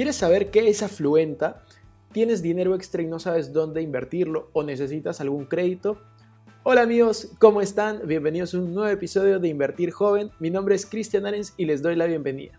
¿Quieres saber qué es Afluenta? ¿Tienes dinero extra y no sabes dónde invertirlo o necesitas algún crédito? Hola amigos, ¿cómo están? Bienvenidos a un nuevo episodio de Invertir Joven. Mi nombre es Cristian Arens y les doy la bienvenida.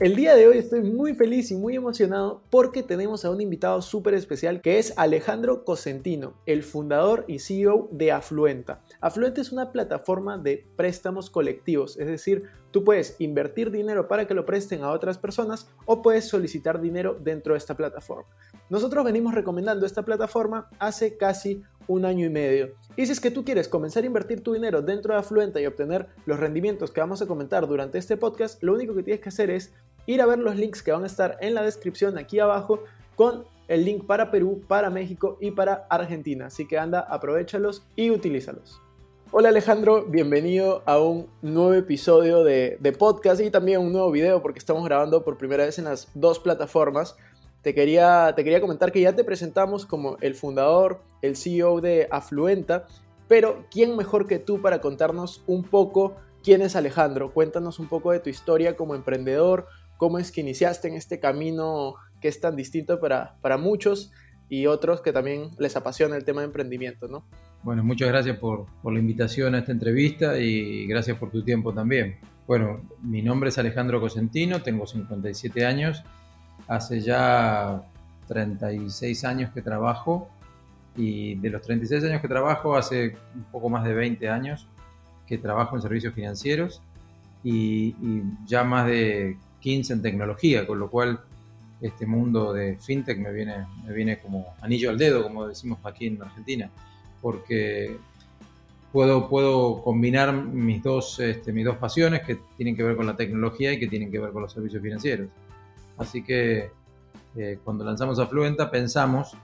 El día de hoy estoy muy feliz y muy emocionado porque tenemos a un invitado súper especial que es Alejandro Cosentino, el fundador y CEO de Afluenta. Afluenta es una plataforma de préstamos colectivos, es decir, tú puedes invertir dinero para que lo presten a otras personas o puedes solicitar dinero dentro de esta plataforma. Nosotros venimos recomendando esta plataforma hace casi un año y medio. Y si es que tú quieres comenzar a invertir tu dinero dentro de Afluenta y obtener los rendimientos que vamos a comentar durante este podcast, lo único que tienes que hacer es ir a ver los links que van a estar en la descripción aquí abajo con el link para Perú, para México y para Argentina. Así que anda, aprovechalos y utilízalos. Hola Alejandro, bienvenido a un nuevo episodio de, podcast y también un nuevo video porque estamos grabando por primera vez en las dos plataformas. Te quería, te quería comentar que ya te presentamos como el fundador, el CEO de Afluenta, pero ¿quién mejor que tú para contarnos un poco quién es Alejandro? Cuéntanos un poco de tu historia como emprendedor, cómo es que iniciaste en este camino que es tan distinto para, para muchos y otros que también les apasiona el tema de emprendimiento, ¿no? Bueno, muchas gracias por, por, la invitación a esta entrevista y gracias por tu tiempo también. Bueno, mi nombre es Alejandro Cosentino, tengo 57 años, hace ya 36 años que trabajo y de los 36 años que trabajo, hace un poco más de 20 años que trabajo en servicios financieros y, y ya más de 15 en tecnología, con lo cual este mundo de fintech me viene, me viene como anillo al dedo, como decimos aquí en Argentina, porque puedo, puedo combinar mis dos, este, mis dos pasiones que tienen que ver con la tecnología y que tienen que ver con los servicios financieros. Así que eh, cuando lanzamos Afluenta pensamos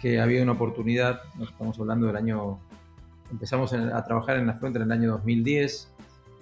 que había una oportunidad, estamos hablando del año, empezamos a trabajar en Afluenta en el año 2010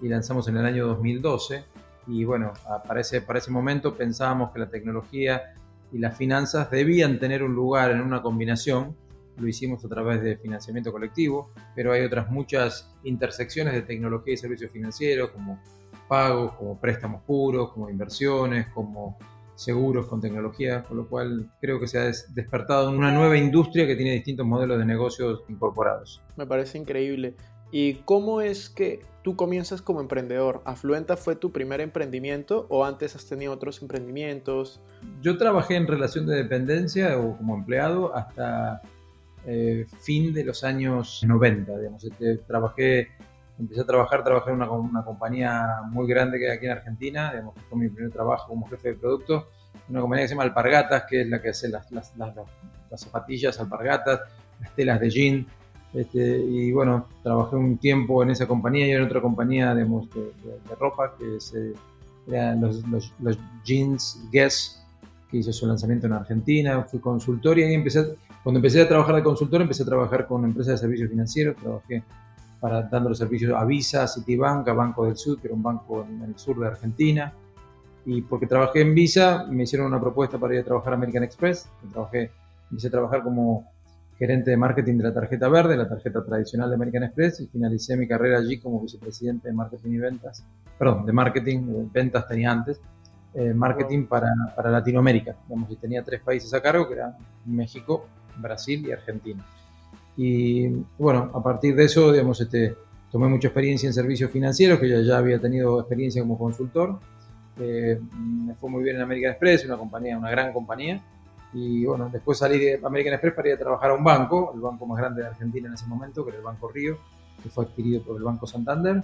y lanzamos en el año 2012 y bueno, para ese, para ese momento pensábamos que la tecnología y las finanzas debían tener un lugar en una combinación. Lo hicimos a través de financiamiento colectivo, pero hay otras muchas intersecciones de tecnología y servicios financieros, como pagos, como préstamos puros, como inversiones, como seguros con tecnología, con lo cual creo que se ha despertado una nueva industria que tiene distintos modelos de negocios incorporados. Me parece increíble. ¿Y cómo es que tú comienzas como emprendedor? ¿Afluenta fue tu primer emprendimiento o antes has tenido otros emprendimientos? Yo trabajé en relación de dependencia o como empleado hasta eh, fin de los años 90, digamos. Este, trabajé, empecé a trabajar, trabajé en una, una, compañía muy grande que hay aquí en Argentina, digamos, fue mi primer trabajo como jefe de producto, una compañía que se llama Alpargatas, que es la que hace las, las, las, las zapatillas Alpargatas, las telas de jean, este, y bueno, trabajé un tiempo en esa compañía y en otra compañía de, de, ropa que se, eran los, los, jeans Guess, que hizo su lanzamiento en Argentina. Fui consultor y ahí empecé, cuando empecé a trabajar de consultor, empecé a trabajar con empresas de servicios financieros. Trabajé para dando los servicios a Visa, Citibank, a Banco del Sur, que era un banco en el sur de Argentina. Y porque trabajé en Visa, me hicieron una propuesta para ir a trabajar a American Express. Trabajé, empecé a trabajar como gerente de marketing de la tarjeta verde, la tarjeta tradicional de American Express, y finalicé mi carrera allí como vicepresidente de marketing y ventas, perdón, de marketing, ventas tenía antes, eh, marketing para, para, Latinoamérica, digamos, y tenía tres países a cargo, que eran México, Brasil y Argentina. Y bueno, a partir de eso, digamos, este, tomé mucha experiencia en servicios financieros, que ya, ya había tenido experiencia como consultor, eh, me fue muy bien en American Express, una compañía, una gran compañía, y bueno, después salí de American Express para ir a trabajar a un banco, el banco más grande de Argentina en ese momento, que era el Banco Río, que fue adquirido por el Banco Santander,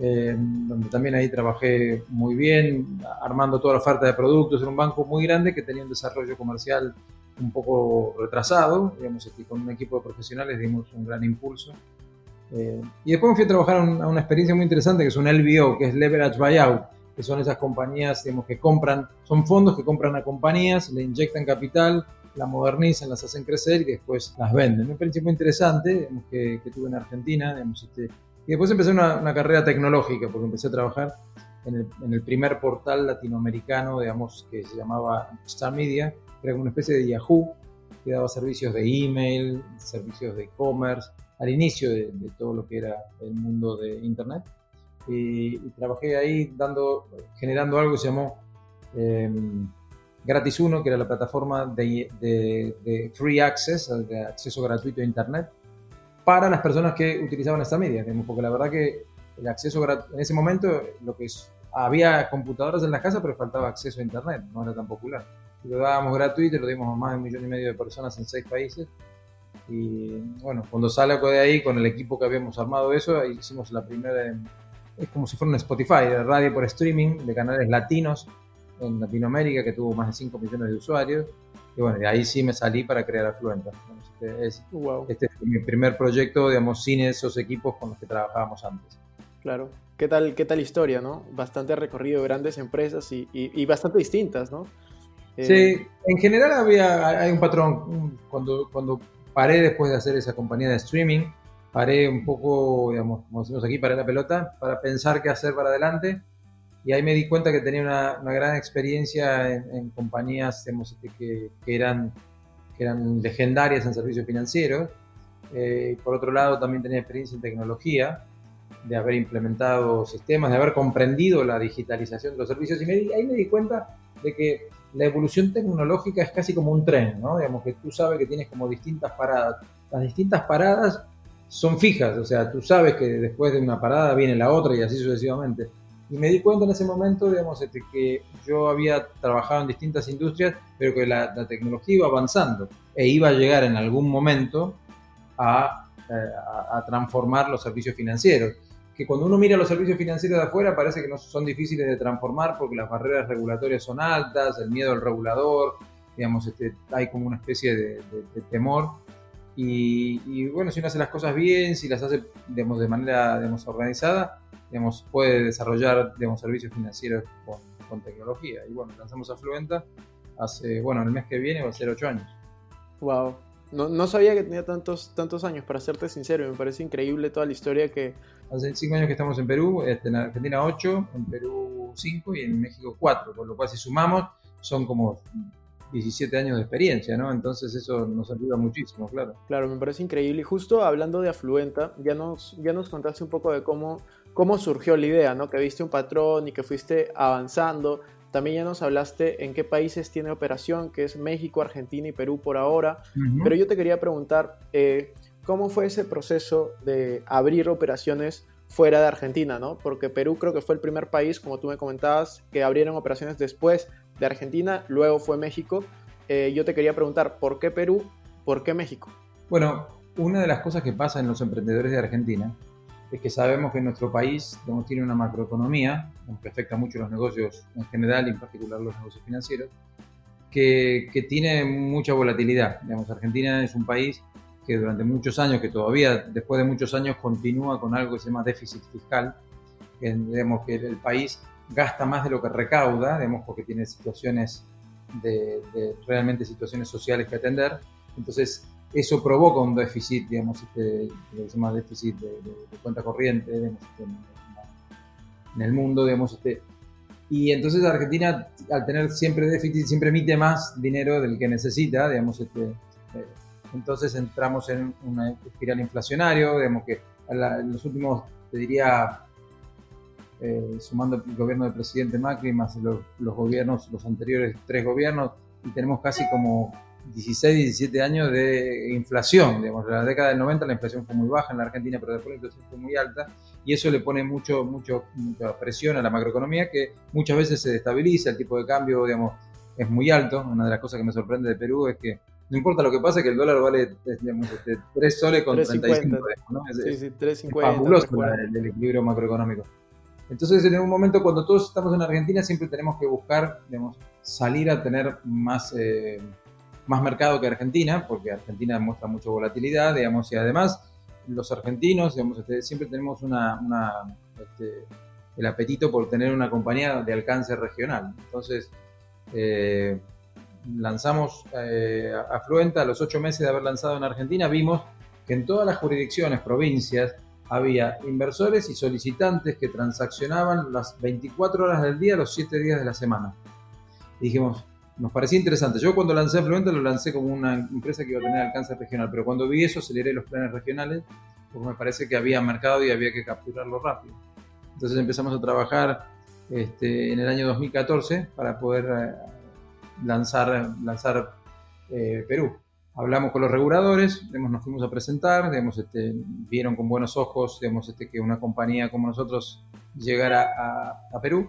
eh, donde también ahí trabajé muy bien, armando toda la oferta de productos. Era un banco muy grande que tenía un desarrollo comercial un poco retrasado, digamos, que con un equipo de profesionales dimos un gran impulso. Eh, y después me fui a trabajar a, una experiencia muy interesante que es un LBO, que es Leverage Buyout, que son esas compañías digamos, que compran, son fondos que compran a compañías, le inyectan capital, la modernizan, las hacen crecer y después las venden. Experiencia muy interesante digamos, que, tuve en Argentina. Digamos, este, y después empecé una, una, carrera tecnológica, porque empecé a trabajar en el, en el, primer portal latinoamericano, digamos, que se llamaba Star Media, que era una especie de Yahoo, que daba servicios de email, servicios de e-commerce, al inicio de, todo lo que era el mundo de Internet. Y, trabajé ahí dando, generando algo que se llamó em, Gratis 1, que era la plataforma de, de, Free Access, de acceso gratuito a Internet, para las personas que utilizaban esta media. Porque la verdad que el acceso en ese momento, lo que es, había computadoras en las casas, pero faltaba acceso a Internet, no era tan popular. lo dábamos gratuito, lo dimos a más de un millón y medio de personas en seis países y bueno, cuando sale de ahí, con el equipo que habíamos armado eso, hicimos la primera, es como si fuera un Spotify, de radio por streaming de canales latinos en Latinoamérica que tuvo más de 5 millones de usuarios. Y bueno, de ahí sí me salí para crear Afluenta. Este es, este es mi primer proyecto, digamos, sin esos equipos con los que trabajábamos antes. Claro. ¿Qué tal, qué tal historia, no? Bastante recorrido, grandes empresas y, y, bastante distintas, ¿no? Sí, eh, en general había, hay un patrón. Cuando, cuando paré después de hacer esa compañía de streaming, paré un poco, digamos, como decimos aquí, paré la pelota para pensar qué hacer para adelante. Y ahí me di cuenta que tenía una, gran experiencia en, compañías este, que, que, eran, que eran legendarias en servicios financieros. Eh, por otro lado, también tenía experiencia en tecnología, de haber implementado sistemas, de haber comprendido la digitalización de los servicios. Y ahí me di cuenta de que la evolución tecnológica es casi como un tren, ¿no? Digamos que tú sabes que tienes como distintas paradas. Las distintas paradas son fijas, o sea, tú sabes que después de una parada viene la otra y así sucesivamente. Y me di cuenta en ese momento, digamos, este, que yo había trabajado en distintas industrias, pero que la, tecnología iba avanzando e iba a llegar en algún momento a, eh, a transformar los servicios financieros que cuando uno mira los servicios financieros de afuera parece que no son difíciles de transformar porque las barreras regulatorias son altas, el miedo al regulador, digamos, este, hay como una especie de, temor. Y, bueno, si uno hace las cosas bien, si las hace digamos, de manera digamos, organizada, digamos, puede desarrollar digamos, servicios financieros con, con tecnología. Y bueno, lanzamos a Fluenta hace, bueno, el mes que viene va a ser ocho años. Wow, no, no, sabía que tenía tantos, tantos años, para serte sincero, me parece increíble toda la historia que... Hace cinco años que estamos en Perú, este, en Argentina 8, en Perú 5 y en México 4, por lo cual si sumamos son como 17 años de experiencia, ¿no? Entonces eso nos ayuda muchísimo, claro. Claro, me parece increíble. Y justo hablando de Afluenta, ya nos, ya nos contaste un poco de cómo, cómo surgió la idea, ¿no? Que viste un patrón y que fuiste avanzando. También ya nos hablaste en qué países tiene operación, que es México, Argentina y Perú por ahora. Pero yo te quería preguntar, eh, ¿cómo fue ese proceso de abrir operaciones fuera de Argentina? ¿no? Porque Perú creo que fue el primer país, como tú me comentabas, que abrieron operaciones después de Argentina, luego fue México. Eh, yo te quería preguntar, ¿por qué Perú? ¿Por qué México? Bueno, una de las cosas que pasa en los emprendedores de Argentina es que sabemos que nuestro país tiene una macroeconomía, que afecta mucho los negocios en general y en particular los negocios financieros, que, que, tiene mucha volatilidad. Digamos, Argentina es un país que durante muchos años, que todavía después de muchos años continúa con algo que se llama déficit fiscal, que, digamos, que el país gasta más de lo que recauda, digamos, porque tiene situaciones de, de realmente situaciones sociales que atender. Entonces, eso provoca un déficit, digamos, este, que se llama déficit de, cuenta corriente digamos, este, en, el mundo, digamos, este, y entonces Argentina, al tener siempre déficit, siempre emite más dinero del que necesita, digamos, este, eh, entonces entramos en una espiral inflacionario, digamos que en los últimos, te diría, eh, sumando el gobierno del presidente Macri más los, los gobiernos, los anteriores tres gobiernos, y tenemos casi como 16, 17 años de inflación. Digamos, en la década del 90 la inflación fue muy baja en la Argentina, pero después la inflación fue muy alta y eso le pone mucho, mucho, mucha presión a la macroeconomía que muchas veces se destabiliza, el tipo de cambio digamos, es muy alto. Una de las cosas que me sorprende de Perú es que no importa lo que pase, que el dólar vale digamos, 3 este, soles con 35. ¿no? Es, sí, sí, 3.50. fabuloso el, el equilibrio macroeconómico. Entonces, en un momento cuando todos estamos en Argentina, siempre tenemos que buscar, digamos, salir a tener más, eh, más mercado que Argentina, porque Argentina muestra mucha volatilidad, digamos, y además los argentinos, digamos, este, siempre tenemos una, este, el apetito por tener una compañía de alcance regional. Entonces, eh, lanzamos eh, Afluenta a los ocho meses de haber lanzado en Argentina, vimos que en todas las jurisdicciones, provincias, había inversores y solicitantes que transaccionaban las 24 horas del día, los 7 días de la semana. Y dijimos, nos parecía interesante. Yo cuando lancé Fluente lo lancé como una empresa que iba a tener alcance regional, pero cuando vi eso aceleré los planes regionales porque me parece que había mercado y había que capturarlo rápido. Entonces empezamos a trabajar este, en el año 2014 para poder eh, lanzar, eh, Perú. Hablamos con los reguladores, nos fuimos a presentar, digamos, este, vieron con buenos ojos digamos, este, que una compañía como nosotros llegara a Perú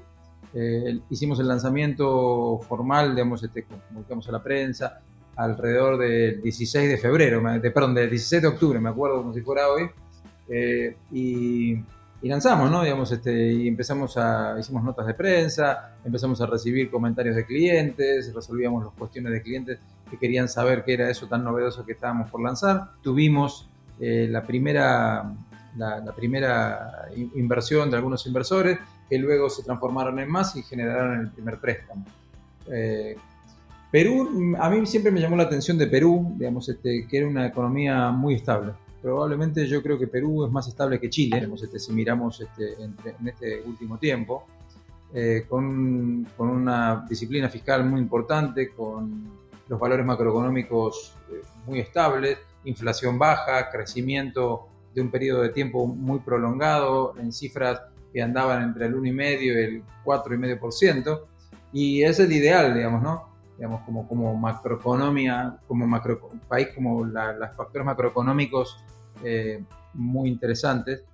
eh, hicimos el lanzamiento formal, digamos, este, comunicamos a la prensa, alrededor del 16 de febrero, de, perdón, del 16 de octubre, me acuerdo como si fuera hoy, eh, y, lanzamos, ¿no? Digamos, este, y empezamos a, hicimos notas de prensa, empezamos a recibir comentarios de clientes, resolvíamos las cuestiones de clientes que querían saber qué era eso tan novedoso que estábamos por lanzar. Tuvimos eh, la primera la, primera inversión de algunos inversores que luego se transformaron en más y generaron el primer préstamo. Eh, Perú, a mí siempre me llamó la atención de Perú, digamos, este, que era una economía muy estable. Probablemente yo creo que Perú es más estable que Chile, digamos, este, si miramos este, en este último tiempo, eh, con, con, una disciplina fiscal muy importante, con los valores macroeconómicos eh, muy estables, inflación baja, crecimiento de un periodo de tiempo muy prolongado, en cifras que andaban entre el 1,5 y el 4,5%, y es el ideal, digamos, ¿no? Digamos, como, como macroeconomía, como macro, país como los factores macroeconómicos eh, muy interesantes.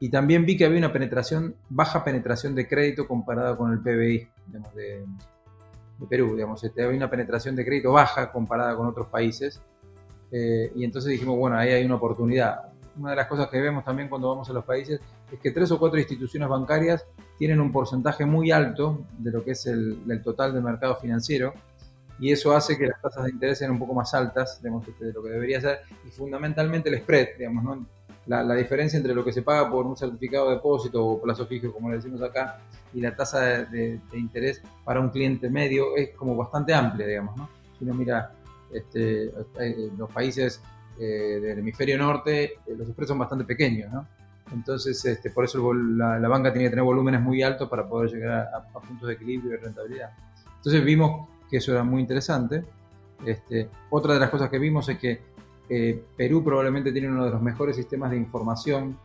Y también vi que había una penetración, baja penetración de crédito comparada con el PBI digamos, de, Perú. Digamos, este, había una penetración de crédito baja comparada con otros países. Eh, y entonces dijimos, bueno, ahí hay una oportunidad una de las cosas que vemos también cuando vamos a los países es que tres o cuatro instituciones bancarias tienen un porcentaje muy alto de lo que es el, total del mercado financiero y eso hace que las tasas de interés sean un poco más altas de lo que debería ser y fundamentalmente el spread, digamos, ¿no? La, diferencia entre lo que se paga por un certificado de depósito o plazo fijo, como le decimos acá, y la tasa de, interés para un cliente medio es como bastante amplia, digamos. ¿no? Si uno mira este, eh, los países eh, del hemisferio norte, eh, los spreads son bastante pequeños, ¿no? Entonces, este, por eso la, banca tiene que tener volúmenes muy altos para poder llegar a, puntos de equilibrio y rentabilidad. Entonces vimos que eso era muy interesante. Este, otra de las cosas que vimos es que eh, Perú probablemente tiene uno de los mejores sistemas de información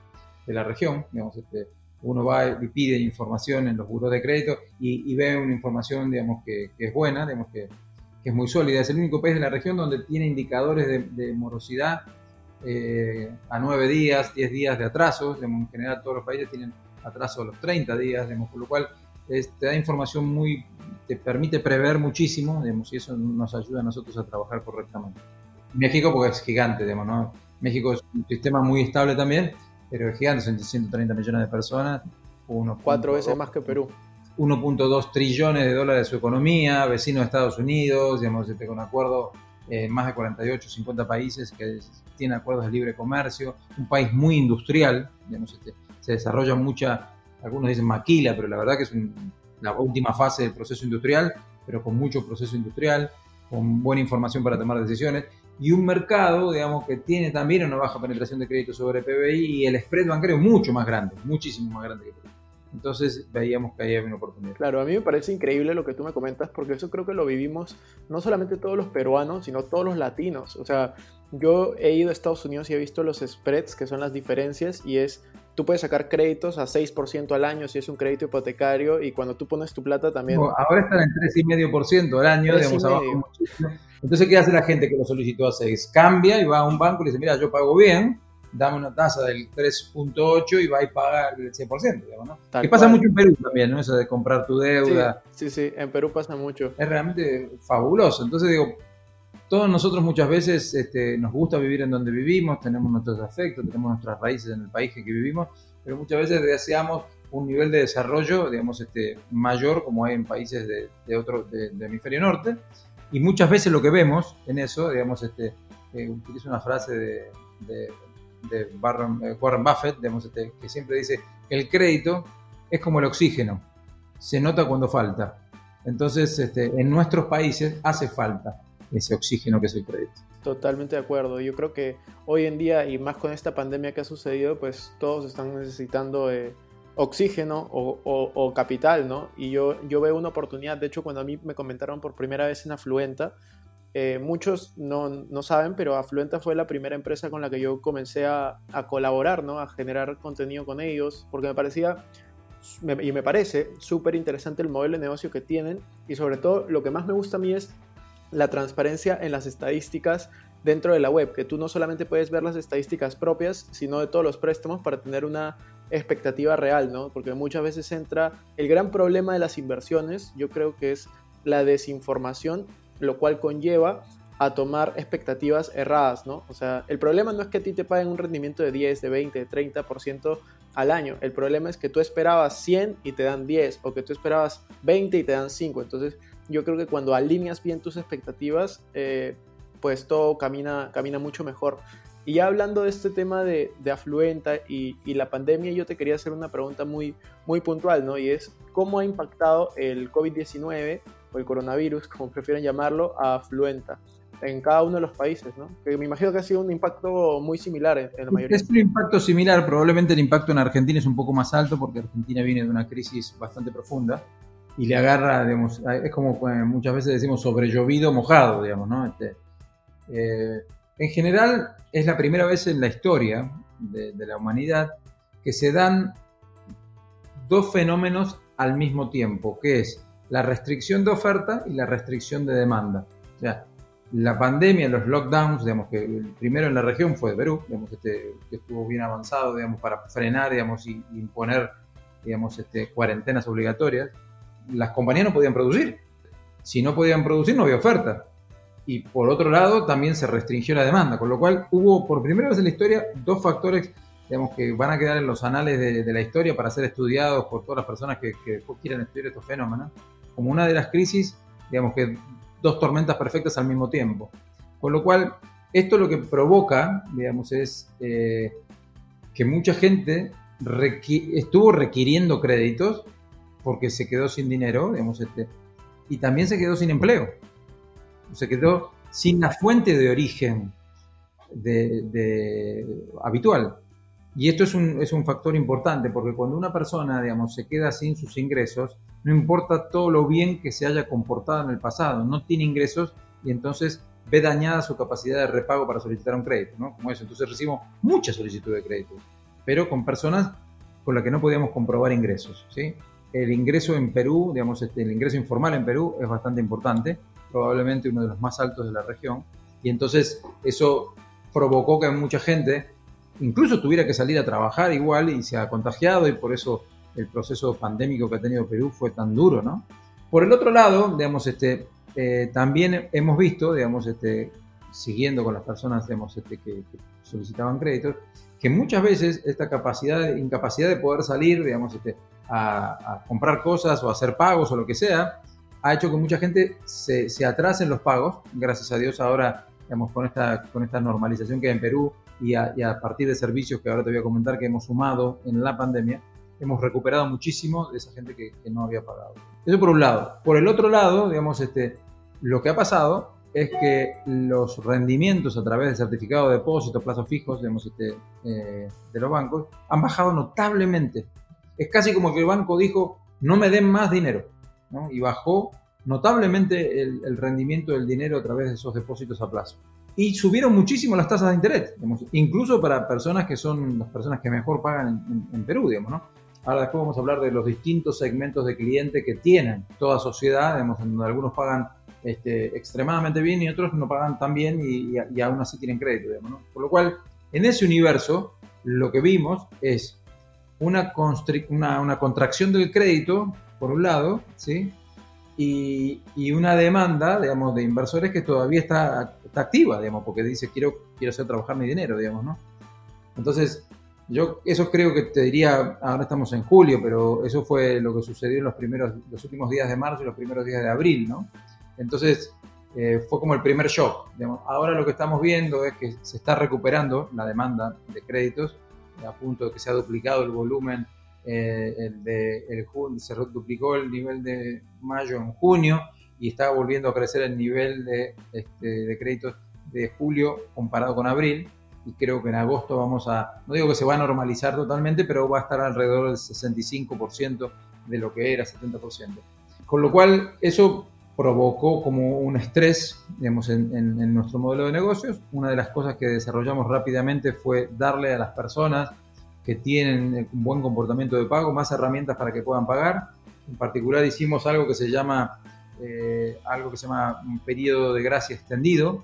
de la región. Digamos, este, uno va y pide información en los buros de crédito y, ve una información digamos, que, es buena, digamos, que, es muy sólida. Es el único país de la región donde tiene indicadores de, morosidad eh, a 9 días, 10 días de atraso. En general todos los países tienen atraso a los 30 días, por lo cual te da información muy, te permite prever muchísimo, y eso nos ayuda a nosotros a trabajar correctamente. México porque es gigante, ¿no? México es un sistema muy estable también, pero es gigante, son 130 millones de personas. Uno, Cuatro veces más que Perú. 1.2 trillones de dólares de su economía, vecino de Estados Unidos, digamos, este, con acuerdos en más de 48, 50 países que tienen acuerdos de libre comercio, un país muy industrial, digamos, este, se desarrolla mucha, algunos dicen maquila, pero la verdad que es la última fase del proceso industrial, pero con mucho proceso industrial, con buena información para tomar decisiones, y un mercado, digamos, que tiene también una baja penetración de crédito sobre PBI y el spread bancario mucho más grande, muchísimo más grande que Perú. Entonces veíamos que ahí había una oportunidad. Claro, a mí me parece increíble lo que tú me comentas porque eso creo que lo vivimos no solamente todos los peruanos, sino todos los latinos. O sea, yo he ido a Estados Unidos y he visto los spreads, que son las diferencias, y es, tú puedes sacar créditos a 6% al año si es un crédito hipotecario, y cuando tú pones tu plata también... ahora están en 3,5% al año, digamos, abajo muchísimo. Entonces, ¿qué hace la gente que lo solicitó a 6? Cambia y va a un banco y le dice, mira, yo pago bien, dame una tasa del 3.8 y va y paga el 100%, digamos, ¿no? que pasa mucho en Perú también, ¿no? Eso de comprar tu deuda. Sí, sí, en Perú pasa mucho. Es realmente fabuloso. Entonces digo, todos nosotros muchas veces este, nos gusta vivir en donde vivimos, tenemos nuestros afectos, tenemos nuestras raíces en el país que vivimos, pero muchas veces deseamos un nivel de desarrollo, digamos, este, mayor como hay en países de, de otro, de, hemisferio norte, y muchas veces lo que vemos en eso, digamos, este, eh, utilizo una frase de de Warren Buffett, digamos, este, que siempre dice el crédito es como el oxígeno, se nota cuando falta. Entonces, este, en nuestros países hace falta ese oxígeno que es el crédito. Totalmente de acuerdo. Yo creo que hoy en día, y más con esta pandemia que ha sucedido, pues todos están necesitando eh, oxígeno o, capital, ¿no? Y yo, yo veo una oportunidad, de hecho, cuando a mí me comentaron por primera vez en Afluenta, eh, muchos no, no, saben, pero Afluenta fue la primera empresa con la que yo comencé a, colaborar, ¿no? A generar contenido con ellos, porque me parecía y me parece súper interesante el modelo de negocio que tienen y sobre todo lo que más me gusta a mí es la transparencia en las estadísticas dentro de la web, que tú no solamente puedes ver las estadísticas propias, sino de todos los préstamos para tener una expectativa real, ¿no? Porque muchas veces entra el gran problema de las inversiones, yo creo que es la desinformación, lo cual conlleva a tomar expectativas erradas, ¿no? O sea, el problema no es que a ti te paguen un rendimiento de 10, de 20, de 30% al año. El problema es que tú esperabas 100 y te dan 10, o que tú esperabas 20 y te dan 5. Entonces, yo creo que cuando alineas bien tus expectativas, eh, pues todo camina, camina mucho mejor. Y ya hablando de este tema de, afluenta y, la pandemia, yo te quería hacer una pregunta muy, muy puntual, ¿no? Y es, ¿cómo ha impactado el COVID-19 o el coronavirus, como prefieren llamarlo, a afluenta? en cada uno de los países, ¿no? Que me imagino que ha sido un impacto muy similar en, la mayoría. Es un impacto similar, probablemente el impacto en Argentina es un poco más alto porque Argentina viene de una crisis bastante profunda y le agarra, digamos, es como muchas veces decimos sobre llovido mojado, digamos, ¿no? Este, eh, en general es la primera vez en la historia de, la humanidad que se dan dos fenómenos al mismo tiempo, que es la restricción de oferta y la restricción de demanda. O sea, la pandemia, los lockdowns, digamos que el primero en la región fue de Perú, digamos este, que estuvo bien avanzado, digamos, para frenar, digamos, y, imponer, digamos, este, cuarentenas obligatorias. Las compañías no podían producir. Si no podían producir, no había oferta. Y por otro lado, también se restringió la demanda, con lo cual hubo por primera vez en la historia dos factores, digamos, que van a quedar en los anales de, la historia para ser estudiados por todas las personas que, que quieran estudiar estos fenómenos. Como una de las crisis, digamos, que dos tormentas perfectas al mismo tiempo. Con lo cual, esto lo que provoca, digamos, es eh, que mucha gente estuvo requiriendo créditos porque se quedó sin dinero, digamos, este, y también se quedó sin empleo. Se quedó sin la fuente de origen habitual. Y esto es un, es un, factor importante porque cuando una persona, digamos, se queda sin sus ingresos, no importa todo lo bien que se haya comportado en el pasado, no tiene ingresos y entonces ve dañada su capacidad de repago para solicitar un crédito, ¿no? Como eso. Entonces recibimos muchas solicitudes de crédito, pero con personas con las que no podíamos comprobar ingresos, ¿sí? El ingreso en Perú, digamos, este, el ingreso informal en Perú es bastante importante, probablemente uno de los más altos de la región, y entonces eso provocó que mucha gente incluso tuviera que salir a trabajar igual y se ha contagiado y por eso el proceso pandémico que ha tenido Perú fue tan duro, ¿no? Por el otro lado, digamos, este, eh, también hemos visto, digamos, este, siguiendo con las personas digamos, este, que, solicitaban créditos, que muchas veces esta capacidad, incapacidad de poder salir, digamos, este, a, comprar cosas o hacer pagos o lo que sea, ha hecho que mucha gente se, se atrase en los pagos. Gracias a Dios ahora, digamos, con esta, con esta normalización que hay en Perú y a, y a partir de servicios que ahora te voy a comentar que hemos sumado en la pandemia, hemos recuperado muchísimo de esa gente que, no había pagado. Eso por un lado. Por el otro lado, digamos, este, lo que ha pasado es que los rendimientos a través del certificado de depósito, plazos fijos, digamos, este, eh, de los bancos, han bajado notablemente. Es casi como que el banco dijo, no me den más dinero, y bajó notablemente el, rendimiento del dinero a través de esos depósitos a plazo. Y subieron muchísimo las tasas de interés, incluso para personas que son las personas que mejor pagan en, Perú, digamos, ¿no? Ahora después vamos a hablar de los distintos segmentos de cliente que tienen toda sociedad, digamos, en donde algunos pagan este, extremadamente bien y otros no pagan tan bien y, aún así tienen crédito, digamos, ¿no? Por lo cual, en ese universo, lo que vimos es una, una, contracción del crédito, por un lado, ¿sí? Y, una demanda, digamos, de inversores que todavía está, está, activa, digamos, porque dice, quiero, quiero hacer trabajar mi dinero, digamos, ¿no? Entonces, yo eso creo que te diría, ahora estamos en julio, pero eso fue lo que sucedió en los primeros, los últimos días de marzo y los primeros días de abril, ¿no? Entonces, eh, fue como el primer shock. Ahora lo que estamos viendo es que se está recuperando la demanda de créditos, a punto de que se ha duplicado el volumen, eh, el de, el, se duplicó el nivel de mayo en junio y está volviendo a crecer el nivel de, este, de créditos de julio comparado con abril. Y creo que en agosto vamos a, no digo que se va a normalizar totalmente, pero va a estar alrededor del 65% de lo que era, 70%. Con lo cual, eso provocó como un estrés digamos, en, nuestro modelo de negocios. Una de las cosas que desarrollamos rápidamente fue darle a las personas que tienen un buen comportamiento de pago más herramientas para que puedan pagar. En particular hicimos algo que se llama, eh, algo que se llama un periodo de gracia extendido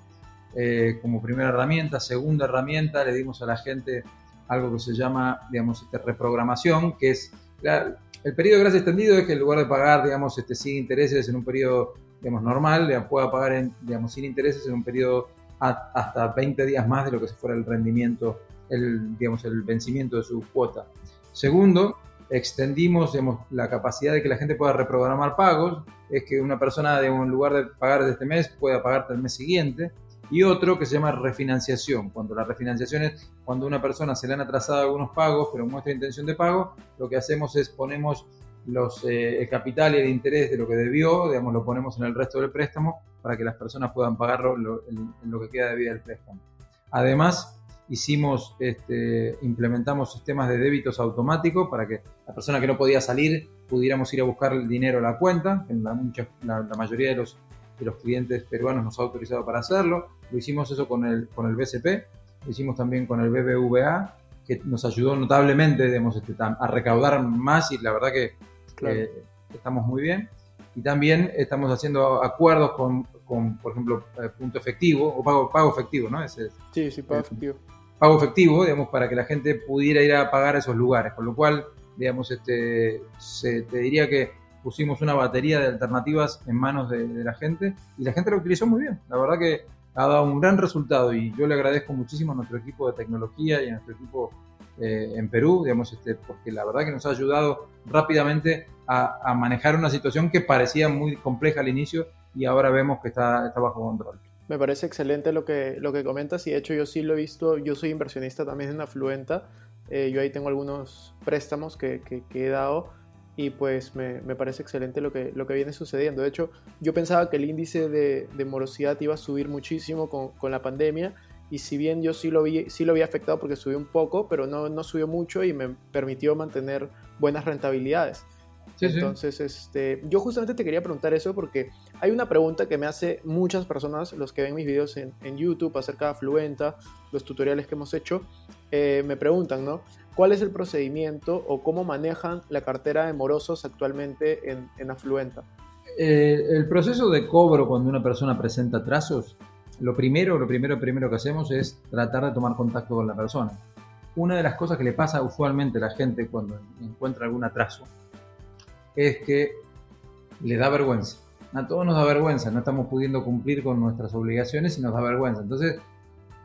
eh, como primera herramienta. Segunda herramienta le dimos a la gente algo que se llama digamos, este, reprogramación, que es el periodo de gracia extendido es que en lugar de pagar, digamos, este, sin intereses en un periodo, digamos, normal, pueda pagar, digamos, sin intereses en un periodo hasta 20 días más de lo que se fuera el rendimiento, el, digamos, el vencimiento de su cuota. Segundo, extendimos digamos, la capacidad de que la gente pueda reprogramar pagos, es que una persona, en lugar de pagar de este mes, pueda pagarte el mes siguiente y otro que se llama refinanciación. Cuando la refinanciación es cuando a una persona se le han atrasado algunos pagos, pero muestra intención de pago, lo que hacemos es ponemos los, eh, el capital y el interés de lo que debió, digamos, lo ponemos en el resto del préstamo para que las personas puedan pagarlo en, lo que queda de vida del préstamo. Además, hicimos, este, implementamos sistemas de débitos automáticos para que la persona que no podía salir pudiéramos ir a buscar el dinero a la cuenta, en la, la mayoría de los que los clientes peruanos nos ha autorizado para hacerlo. Lo hicimos eso con el, con el BCP, lo hicimos también con el BBVA, que nos ayudó notablemente digamos, este, a recaudar más y la verdad que estamos muy bien. Y también estamos haciendo acuerdos con, con por ejemplo, eh, punto efectivo o pago, pago efectivo, ¿no? Ese, sí, sí, pago efectivo. Pago efectivo, digamos, para que la gente pudiera ir a pagar esos lugares. Con lo cual, digamos, este, se, te diría que pusimos una batería de alternativas en manos de, la gente y la gente lo utilizó muy bien. La verdad que ha dado un gran resultado y yo le agradezco muchísimo a nuestro equipo de tecnología y a nuestro equipo eh, en Perú, digamos, este, porque la verdad que nos ha ayudado rápidamente a, manejar una situación que parecía muy compleja al inicio y ahora vemos que está bajo control. Me parece excelente lo que, lo que comentas y de hecho yo sí lo he visto, yo soy inversionista también en Afluenta, eh, yo ahí tengo algunos préstamos que, que, que he dado y pues me, me, parece excelente lo que, lo que viene sucediendo. De hecho, yo pensaba que el índice de, de morosidad iba a subir muchísimo con, con, la pandemia y si bien yo sí lo vi, sí lo vi afectado porque subió un poco, pero no, no subió mucho y me permitió mantener buenas rentabilidades. Entonces, Este, yo justamente te quería preguntar eso porque hay una pregunta que me hace muchas personas, los que ven mis videos en, en YouTube acerca de Afluenta, los tutoriales que hemos hecho, eh, me preguntan, ¿no? ¿Cuál es el procedimiento o cómo manejan la cartera de morosos actualmente en, en Afluenta? Eh, el proceso de cobro cuando una persona presenta trazos, lo primero, lo primero, primero que hacemos es tratar de tomar contacto con la persona. Una de las cosas que le pasa usualmente a la gente cuando encuentra algún atraso es que le da vergüenza. A todos nos da vergüenza, no estamos pudiendo cumplir con nuestras obligaciones y nos da vergüenza. Entonces,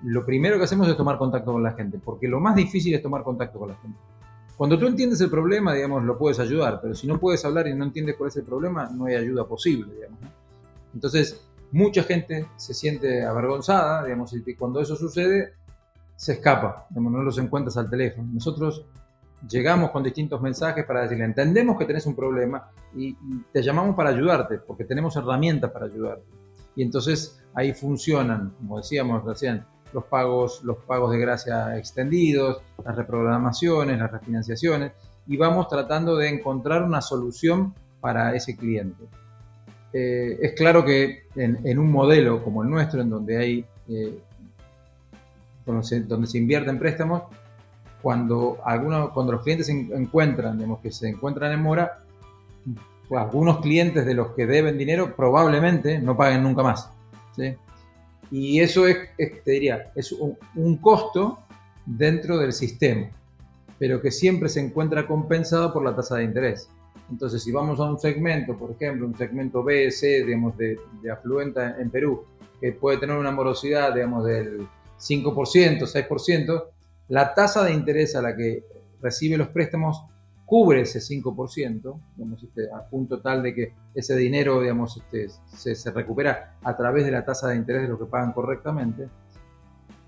lo primero que hacemos es tomar contacto con la gente, porque lo más difícil es tomar contacto con la gente. Cuando tú entiendes el problema, digamos, lo puedes ayudar, pero si no puedes hablar y no entiendes cuál es el problema, no hay ayuda posible, digamos. Entonces, mucha gente se siente avergonzada, digamos, y cuando eso sucede, se escapa, digamos, no los encuentras al teléfono. Nosotros llegamos con distintos mensajes para decirle, entendemos que tenés un problema y, te llamamos para ayudarte, porque tenemos herramientas para ayudarte. Y entonces ahí funcionan, como decíamos recién, los pagos, los pagos de gracia extendidos, las reprogramaciones, las refinanciaciones, y vamos tratando de encontrar una solución para ese cliente. Eh, es claro que en, un modelo como el nuestro, en donde hay eh, donde, se, donde, se, invierte en préstamos, cuando, algunos, cuando los clientes se encuentran, digamos que se encuentran en mora, algunos clientes de los que deben dinero probablemente no paguen nunca más. ¿sí? Y eso es, te diría, es un, costo dentro del sistema, pero que siempre se encuentra compensado por la tasa de interés. Entonces, si vamos a un segmento, por ejemplo, un segmento B, C, digamos, de, de afluenta en Perú, que puede tener una morosidad, digamos, del 5%, 6%, la tasa de interés a la que recibe los préstamos cubre ese 5%, digamos, este, a punto tal de que ese dinero digamos, este, se, recupera a través de la tasa de interés de los que pagan correctamente,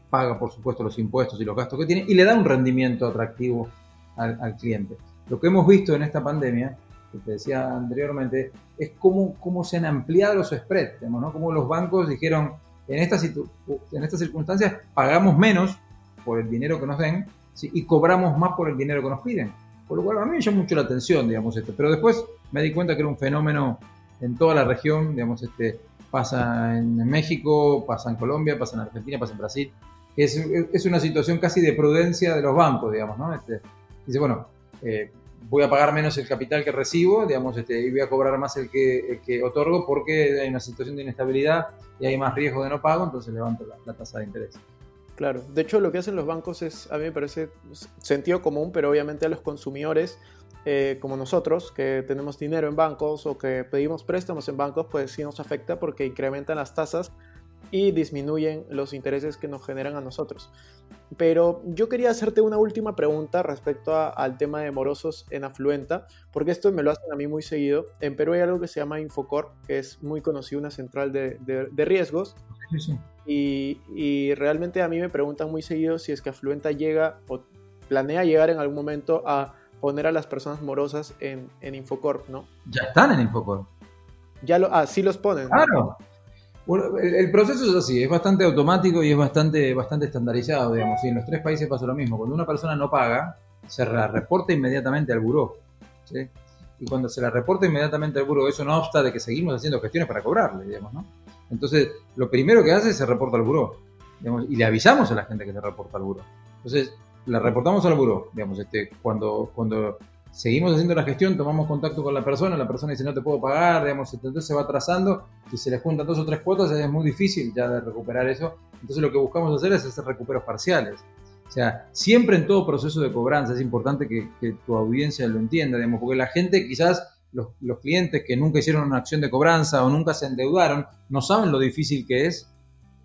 paga por supuesto los impuestos y los gastos que tiene y le da un rendimiento atractivo al, cliente. Lo que hemos visto en esta pandemia, que te decía anteriormente, es cómo, cómo se han ampliado los spreads, digamos, ¿no? cómo los bancos dijeron, en estas, en estas circunstancias pagamos menos por el dinero que nos den y cobramos más por el dinero que nos piden por lo cual a mí me llamó mucho la atención, digamos, esto. Pero después me di cuenta que era un fenómeno en toda la región, digamos, este, pasa en México, pasa en Colombia, pasa en Argentina, pasa en Brasil. Es, es una situación casi de prudencia de los bancos, digamos, ¿no? Este, dice, bueno, eh, voy a pagar menos el capital que recibo, digamos, este, y voy a cobrar más el que, que, otorgo porque hay una situación de inestabilidad y hay más riesgo de no pago, entonces levanto la tasa de interés. Claro, de hecho lo que hacen los bancos es, a mí me parece sentido común, pero obviamente a los consumidores eh, como nosotros, que tenemos dinero en bancos o que pedimos préstamos en bancos, pues sí nos afecta porque incrementan las tasas y disminuyen los intereses que nos generan a nosotros. Pero yo quería hacerte una última pregunta respecto al tema de morosos en Afluenta, porque esto me lo hacen a mí muy seguido. En Perú hay algo que se llama Infocor, que es muy conocido, una central de, de riesgos. Sí. Y, realmente a mí me preguntan muy seguido si es que Afluenta llega o planea llegar en algún momento a poner a las personas morosas en, en Infocorp, ¿no? Ya están en Infocorp. Ya lo, ah, sí los ponen. Claro. el, proceso es así, es bastante automático y es bastante, bastante estandarizado, digamos. Y en los tres países pasa lo mismo. Cuando una persona no paga, se la reporta inmediatamente al buró. Y cuando se la reporta inmediatamente al buró, eso no obsta de que seguimos haciendo gestiones para cobrarle, digamos, ¿no? Entonces, lo primero que hace es se reporta al buró. y le avisamos a la gente que se reporta al buró. Entonces, la reportamos al buró. Digamos, este, cuando, cuando seguimos haciendo la gestión, tomamos contacto con la persona, la persona dice no te puedo pagar, digamos, entonces se va atrasando y se le juntan dos o tres cuotas, es muy difícil ya de recuperar eso. Entonces lo que buscamos hacer es hacer recuperos parciales. O sea, siempre en todo proceso de cobranza es importante que, que tu audiencia lo entienda, digamos, porque la gente quizás los, clientes que nunca hicieron una acción de cobranza o nunca se endeudaron no saben lo difícil que es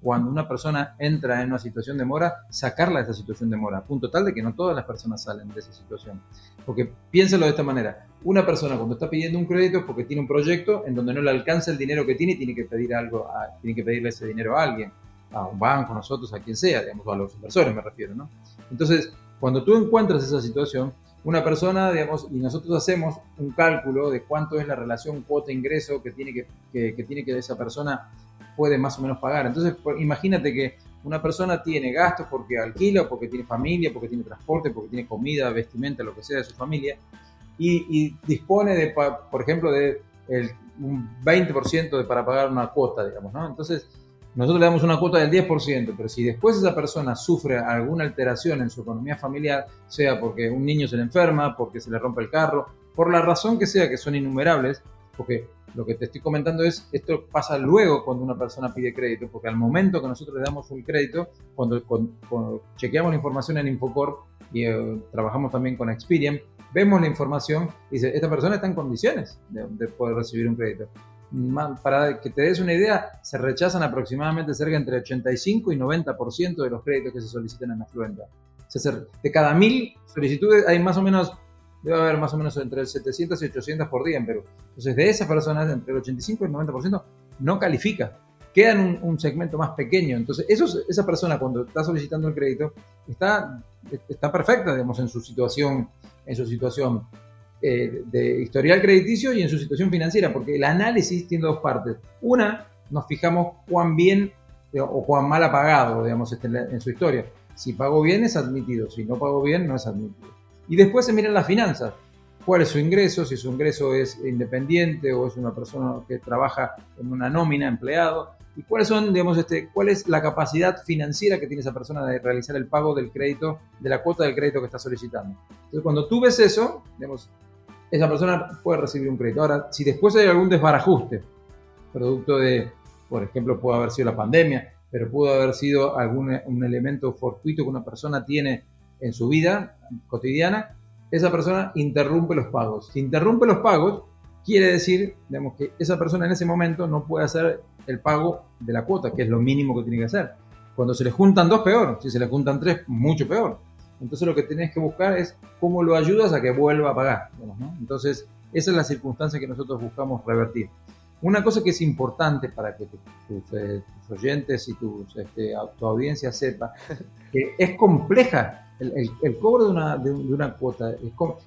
cuando una persona entra en una situación de mora, sacarla de esa situación de mora, a punto tal de que no todas las personas salen de esa situación. Porque piénsalo de esta manera, una persona cuando está pidiendo un crédito es porque tiene un proyecto en donde no le alcanza el dinero que tiene y tiene que pedir algo, tiene que pedirle ese dinero a alguien, a un banco, a nosotros, a quien sea, digamos, a los inversores me refiero, ¿no? Entonces, cuando tú encuentras esa situación, una persona, digamos, y nosotros hacemos un cálculo de cuánto es la relación cuota-ingreso que tiene que, que, tiene que esa persona puede más o menos pagar. Entonces, imagínate que una persona tiene gastos porque alquila, porque tiene familia, porque tiene transporte, porque tiene comida, vestimenta, lo que sea de su familia, y, dispone de, por ejemplo, de el, un 20% de, para pagar una cuota, digamos, ¿no? Entonces, nosotros le damos una cuota del 10%, pero si después esa persona sufre alguna alteración en su economía familiar, sea porque un niño se le enferma, porque se le rompe el carro, por la razón que sea, que son innumerables, porque lo que te estoy comentando es, esto pasa luego cuando una persona pide crédito, porque al momento que nosotros le damos un crédito, cuando, chequeamos la información en Infocorp y eh, trabajamos también con Experian, vemos la información y dice, esta persona está en condiciones de poder recibir un crédito para que te des una idea, se rechazan aproximadamente cerca entre 85 y 90% de los créditos que se solicitan en Afluenta. de cada mil solicitudes hay más o menos, debe haber más o menos entre 700 y 800 por día en Perú. Entonces, de esas personas, entre el 85 y el 90% no califica. Queda en un, segmento más pequeño. Entonces, esa persona cuando está solicitando el crédito está, está perfecta, digamos, en su situación, en su situación eh, de historial crediticio y en su situación financiera, porque el análisis tiene dos partes. Una, nos fijamos cuán bien o cuán mal ha pagado, digamos, este, en su historia. Si pago bien es admitido, si no pago bien no es admitido. Y después se miran las finanzas. ¿Cuál es su ingreso? Si su ingreso es independiente o es una persona que trabaja en una nómina, empleado. ¿Y cuáles son, digamos, este, cuál es la capacidad financiera que tiene esa persona de realizar el pago del crédito, de la cuota del crédito que está solicitando? Entonces, cuando tú ves eso, digamos, esa persona puede recibir un crédito. Ahora, si después hay algún desbarajuste, producto de, por ejemplo, puede haber sido la pandemia, pero pudo haber sido algún un elemento fortuito que una persona tiene en su vida cotidiana, esa persona interrumpe los pagos. Si interrumpe los pagos, quiere decir digamos, que esa persona en ese momento no puede hacer el pago de la cuota, que es lo mínimo que tiene que hacer. Cuando se le juntan dos, peor. Si se le juntan tres, mucho peor. Entonces lo que tenés que buscar es cómo lo ayudas a que vuelva a pagar. Entonces esa es la circunstancia que nosotros buscamos revertir. Una cosa que es importante para que eh, tus, oyentes y tus, este, tu audiencia sepa, que es compleja el, cobro de una, de, una cuota. Es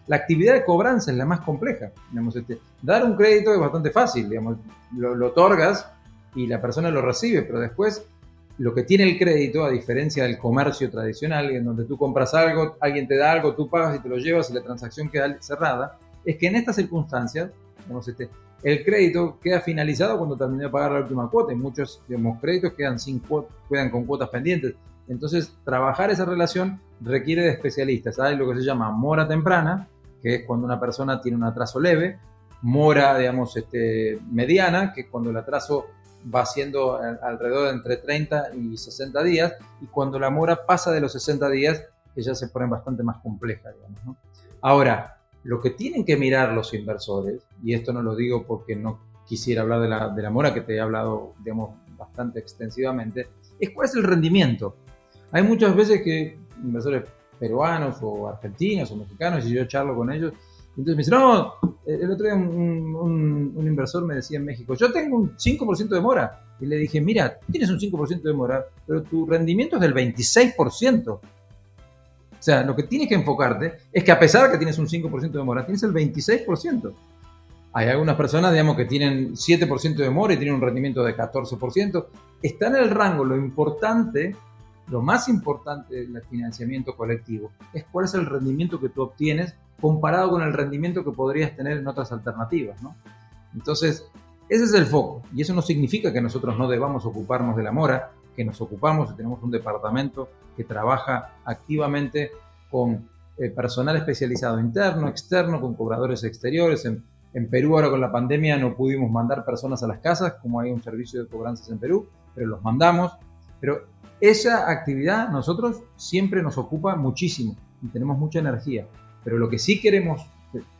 la actividad de cobranza es la más compleja. Este, dar un crédito es bastante fácil, digamos, lo, lo otorgas y la persona lo recibe, pero después lo que tiene el crédito, a diferencia del comercio tradicional, en donde tú compras algo, alguien te da algo, tú pagas y te lo llevas y la transacción queda cerrada, es que en estas circunstancias, este, el crédito queda finalizado cuando termine de pagar la última cuota y muchos digamos, créditos quedan, sin quedan con cuotas pendientes. Entonces, trabajar esa relación requiere de especialistas. Hay lo que se llama mora temprana, que es cuando una persona tiene un atraso leve, mora, digamos, este, mediana, que es cuando el atraso va siendo alrededor de entre 30 y 60 días, y cuando la mora pasa de los 60 días, ya se pone bastante más compleja, digamos. Ahora, lo que tienen que mirar los inversores, y esto no lo digo porque no quisiera hablar de la, de la mora, que te he hablado, digamos, bastante extensivamente, es cuál es el rendimiento. Hay muchas veces que inversores peruanos o argentinos o mexicanos, y yo charlo con ellos, entonces me dicen, no, el otro día un, inversor me decía en México, yo tengo un 5% de mora. Y le dije, mira, tienes un 5% de mora, pero tu rendimiento es del 26%. O sea, lo que tienes que enfocarte es que a pesar de que tienes un 5% de mora, tienes el 26%. Hay algunas personas, digamos, que tienen 7% de mora y tienen un rendimiento de 14%. Está en el rango. Lo importante lo más importante del financiamiento colectivo es cuál es el rendimiento que tú obtienes comparado con el rendimiento que podrías tener en otras alternativas. ¿no? Entonces, ese es el foco. Y eso no significa que nosotros no debamos ocuparnos de la mora, que nos ocupamos y tenemos un departamento que trabaja activamente con eh, personal especializado interno, externo, con cobradores exteriores. En, en Perú ahora con la pandemia no pudimos mandar personas a las casas, como hay un servicio de cobranzas en Perú, pero los mandamos. Pero esa actividad nosotros siempre nos ocupa muchísimo y tenemos mucha energía. Pero lo que sí queremos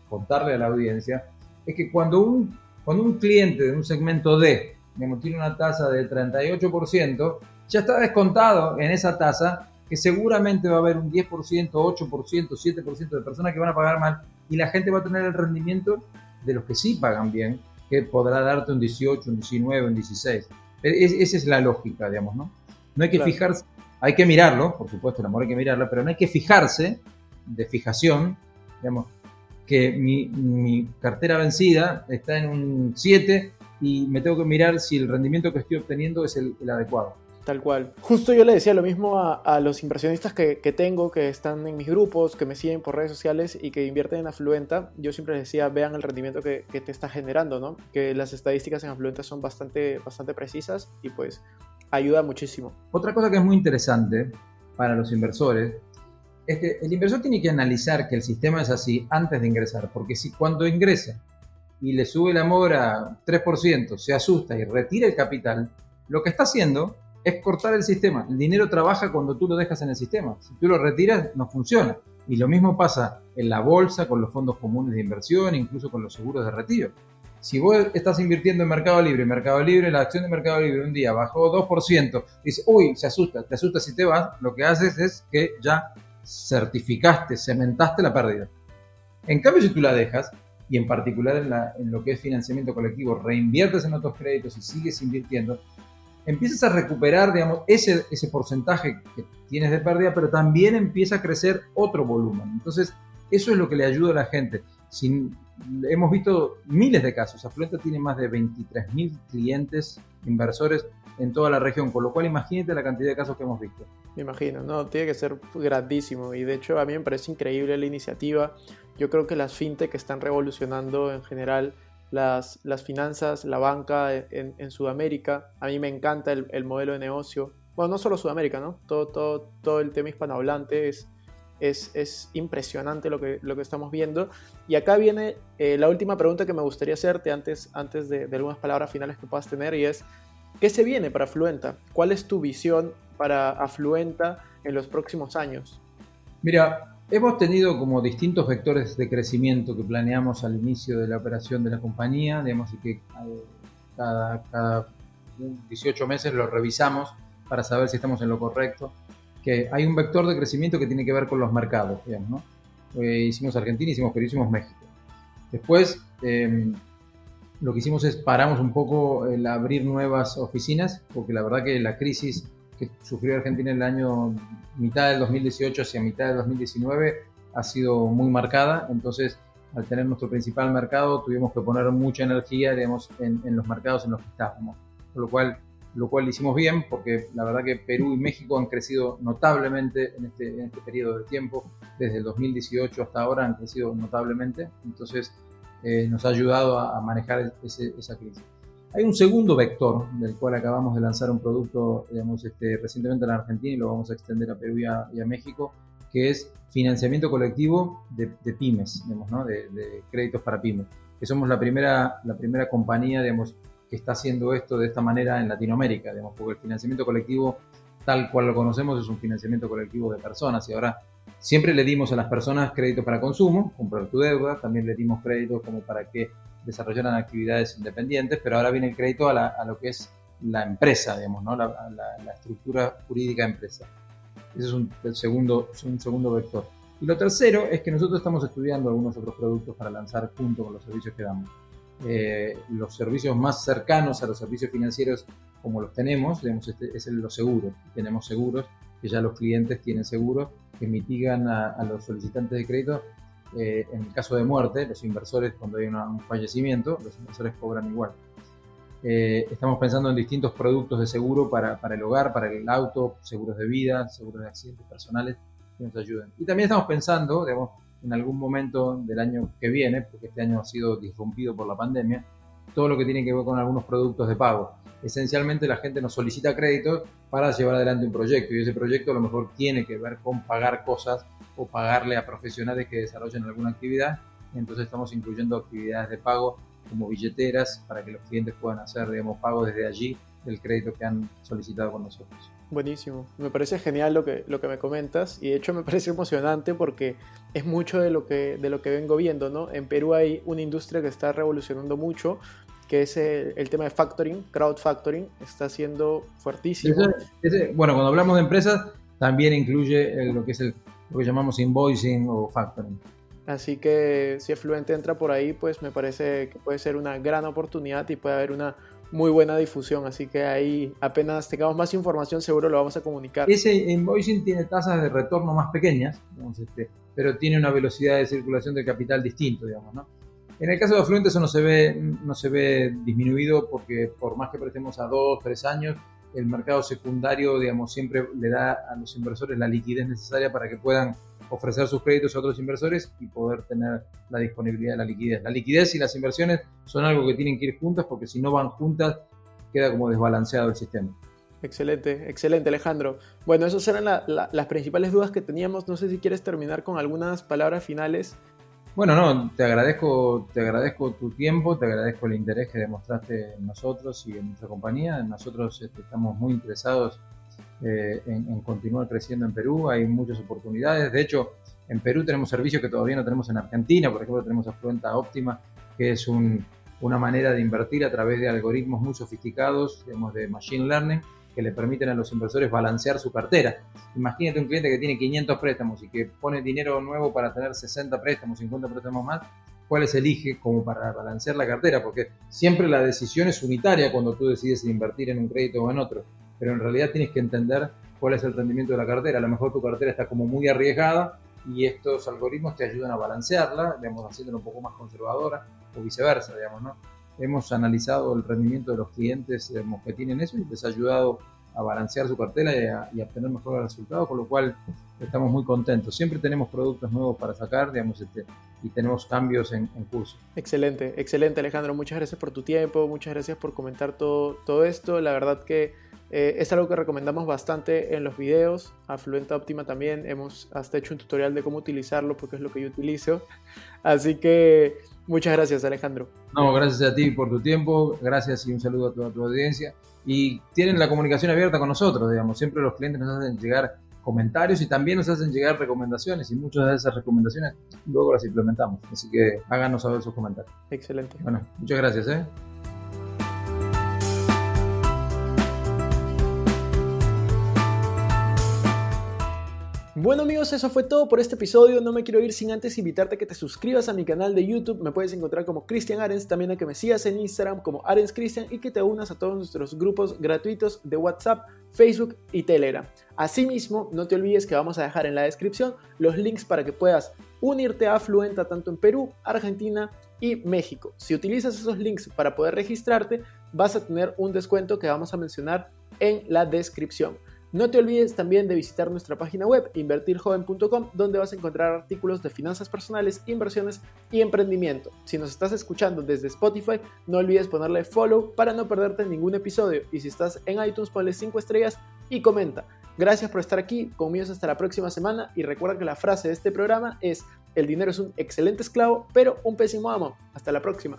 contarle a la audiencia es que cuando un, cuando un cliente de un segmento D tiene una tasa del 38%, ya está descontado en esa tasa que seguramente va a haber un 10%, 8%, 7% de personas que van a pagar mal y la gente va a tener el rendimiento de los que sí pagan bien, que podrá darte un 18, un 19, un 16. esa es la lógica, digamos, ¿no? No hay que fijarse, hay que mirarlo, por supuesto, el amor hay que mirarlo, pero no hay que fijarse de fijación, digamos, que mi, cartera vencida está en un 7 y me tengo que mirar si el rendimiento que estoy obteniendo es el, adecuado. Tal cual. Justo yo le decía lo mismo a, los inversionistas que, tengo, que están en mis grupos, que me siguen por redes sociales y que invierten en Afluenta. Yo siempre les decía, vean el rendimiento que, que, te está generando, ¿no? Que las estadísticas en Afluenta son bastante, bastante precisas y pues ayuda muchísimo. Otra cosa que es muy interesante para los inversores es que el inversor tiene que analizar que el sistema es así antes de ingresar, porque si cuando ingresa y le sube la mora 3%, se asusta y retira el capital, lo que está haciendo es cortar el sistema. El dinero trabaja cuando tú lo dejas en el sistema. Si tú lo retiras, no funciona. Y lo mismo pasa en la bolsa, con los fondos comunes de inversión, incluso con los seguros de retiro. Si vos estás invirtiendo en Mercado Libre, Mercado Libre, la acción de Mercado Libre un día bajó 2%, dice, uy, se asusta, te asusta si te vas, lo que haces es que ya certificaste, cementaste la pérdida. En cambio, si tú la dejas, y en particular en, lo que es financiamiento colectivo, reinviertes en otros créditos y sigues invirtiendo, empiezas a recuperar, digamos, ese, ese porcentaje que tienes de pérdida, pero también empieza a crecer otro volumen. Entonces, eso es lo que le ayuda a la gente. Hemos visto miles de casos. Afluenta tiene más de 23.000 clientes inversores en toda la región, con lo cual imagínate la cantidad de casos que hemos visto. Me imagino, no, tiene que ser grandísimo y de hecho a mí me parece increíble la iniciativa. Yo creo que las fintech están revolucionando en general las, las finanzas, la banca en, Sudamérica. A mí me encanta el, modelo de negocio. Bueno, no solo Sudamérica, ¿no? Todo, todo, todo el tema hispanohablante es, es, impresionante lo que, lo que estamos viendo. Y acá viene eh, la última pregunta que me gustaría hacerte antes, antes de, algunas palabras finales que puedas tener es, ¿qué se viene para Afluenta? ¿Cuál es tu visión para Afluenta en los próximos años? Mira, hemos tenido como distintos vectores de crecimiento que planeamos al inicio de la operación de la compañía, digamos, que eh, cada, cada 18 meses lo revisamos para saber si estamos en lo correcto que hay un vector de crecimiento que tiene que ver con los mercados, digamos, ¿no? Eh, hicimos Argentina, hicimos Perú, hicimos México. Después, em, lo que hicimos es paramos un poco el abrir nuevas oficinas, porque la verdad que la crisis que sufrió Argentina en el año mitad del 2018 hacia mitad del 2019 ha sido muy marcada, entonces al tener nuestro principal mercado tuvimos que poner mucha energía digamos, en, en los mercados en los que estábamos, por lo cual lo cual hicimos bien porque la verdad que Perú y México han crecido notablemente en este, en este periodo de tiempo, desde el 2018 hasta ahora han crecido notablemente, entonces eh, nos ha ayudado a, manejar esa crisis. Hay un segundo vector del cual acabamos de lanzar un producto, digamos, este, recientemente en Argentina y lo vamos a extender a Perú y a, México, que es financiamiento colectivo de, pymes, digamos, ¿no? de, de, créditos para pymes. Que somos la primera, la primera compañía, digamos, que está haciendo esto de esta manera en Latinoamérica, digamos, porque el financiamiento colectivo, tal cual lo conocemos, es un financiamiento colectivo de personas y ahora siempre le dimos a las personas crédito para consumo, comprar tu deuda, también le dimos crédito como para que desarrollaran actividades independientes, pero ahora viene el crédito a, lo que es la empresa, digamos, ¿no? la, la, estructura jurídica de empresa. Ese es un, segundo, un segundo vector. Y lo tercero es que nosotros estamos estudiando algunos otros productos para lanzar junto con los servicios que damos. Eh, los servicios más cercanos a los servicios financieros como los tenemos, digamos, este, es los seguros. Tenemos seguros, que ya los clientes tienen seguros, que mitigan a, los solicitantes de crédito. Eh, en el caso de muerte, los inversores, cuando hay un fallecimiento, los inversores cobran igual. Eh, estamos pensando en distintos productos de seguro para, para, el hogar, para el auto, seguros de vida, seguros de accidentes personales que nos ayuden. Y también estamos pensando, digamos, en algún momento del año que viene, porque este año ha sido disrumpido por la pandemia, todo lo que tiene que ver con algunos productos de pago. Esencialmente la gente nos solicita créditos para llevar adelante un proyecto y ese proyecto a lo mejor tiene que ver con pagar cosas o pagarle a profesionales que desarrollen alguna actividad. Entonces estamos incluyendo actividades de pago como billeteras para que los clientes puedan hacer, digamos, pagos desde allí del crédito que han solicitado con nosotros. Buenísimo, me parece genial lo que, lo que me comentas y de hecho me parece emocionante porque es mucho de lo, que, de lo que vengo viendo, ¿no? En Perú hay una industria que está revolucionando mucho, que es el, tema de factoring, crowd factoring, está siendo fuertísimo. bueno, cuando hablamos de empresas también incluye lo que es el, lo que llamamos invoicing o factoring. Así que si Fluente entra por ahí, pues me parece que puede ser una gran oportunidad y puede haber una muy buena difusión, así que ahí apenas tengamos más información seguro lo vamos a comunicar. Ese invoicing tiene tasas de retorno más pequeñas, este, pero tiene una velocidad de circulación de capital distinto, digamos, ¿no? En el caso de Afluente eso no se ve, no se ve disminuido porque por más que prestemos a dos, tres años, el mercado secundario, digamos, siempre le da a los inversores la liquidez necesaria para que puedan ofrecer sus créditos a otros inversores y poder tener la disponibilidad de la liquidez. La liquidez y las inversiones son algo que tienen que ir juntas porque si no van juntas queda como desbalanceado el sistema. Excelente, excelente Alejandro. Bueno, esas eran las principales dudas que teníamos. No sé si quieres terminar con algunas palabras finales. Bueno, no, te agradezco, te agradezco tu tiempo, te agradezco el interés que demostraste en nosotros y en nuestra compañía. Nosotros este, estamos muy interesados eh, en, continuar creciendo en Perú. Hay muchas oportunidades. De hecho, en Perú tenemos servicios que todavía no tenemos en Argentina. Por ejemplo, tenemos Afluenta Óptima, que es una manera de invertir a través de algoritmos muy sofisticados, digamos, de Machine Learning, que le permiten a los inversores balancear su cartera. Imagínate un cliente que tiene 500 préstamos y que pone dinero nuevo para tener 60 préstamos, 50 préstamos más. ¿Cuáles elige como para balancear la cartera? Porque siempre la decisión es unitaria cuando tú decides invertir en un crédito o en otro pero en realidad tienes que entender cuál es el rendimiento de la cartera. A lo mejor tu cartera está como muy arriesgada y estos algoritmos te ayudan a balancearla, digamos, haciéndola un poco más conservadora o viceversa, digamos, ¿no? Hemos analizado el rendimiento de los clientes que tienen eso y les ha ayudado a balancear su cartera y a, obtener mejores resultados, con lo cual estamos muy contentos. Siempre tenemos productos nuevos para sacar, digamos, este, y tenemos cambios en, en, curso. Excelente, excelente Alejandro. Muchas gracias por tu tiempo, muchas gracias por comentar todo, todo esto. La verdad que eh, es algo que recomendamos bastante en los videos. Afluenta Óptima también. Hemos hasta hecho un tutorial de cómo utilizarlo porque es lo que yo utilizo. Así que muchas gracias, Alejandro. No, gracias a ti por tu tiempo. Gracias y un saludo a toda tu audiencia. Y tienen la comunicación abierta con nosotros, digamos. Siempre los clientes nos hacen llegar comentarios y también nos hacen llegar recomendaciones y muchas de esas recomendaciones luego las implementamos. Así que háganos saber sus comentarios. Excelente. Bueno, muchas gracias. ¿eh? Bueno amigos, eso fue todo por este episodio. No me quiero ir sin antes invitarte a que te suscribas a mi canal de YouTube. Me puedes encontrar como Cristian Arens, también a que me sigas en Instagram como Arens Cristian y que te unas a todos nuestros grupos gratuitos de WhatsApp, Facebook y Telegram. Asimismo, no te olvides que vamos a dejar en la descripción los links para que puedas unirte a Fluenta tanto en Perú, Argentina y México. Si utilizas esos links para poder registrarte, vas a tener un descuento que vamos a mencionar en la descripción. No te olvides también de visitar nuestra página web invertirjoven.com donde vas a encontrar artículos de finanzas personales, inversiones y emprendimiento. Si nos estás escuchando desde Spotify, no olvides ponerle follow para no perderte ningún episodio y si estás en iTunes ponle 5 estrellas y comenta. Gracias por estar aquí, conmigo hasta la próxima semana y recuerda que la frase de este programa es el dinero es un excelente esclavo pero un pésimo amo. Hasta la próxima.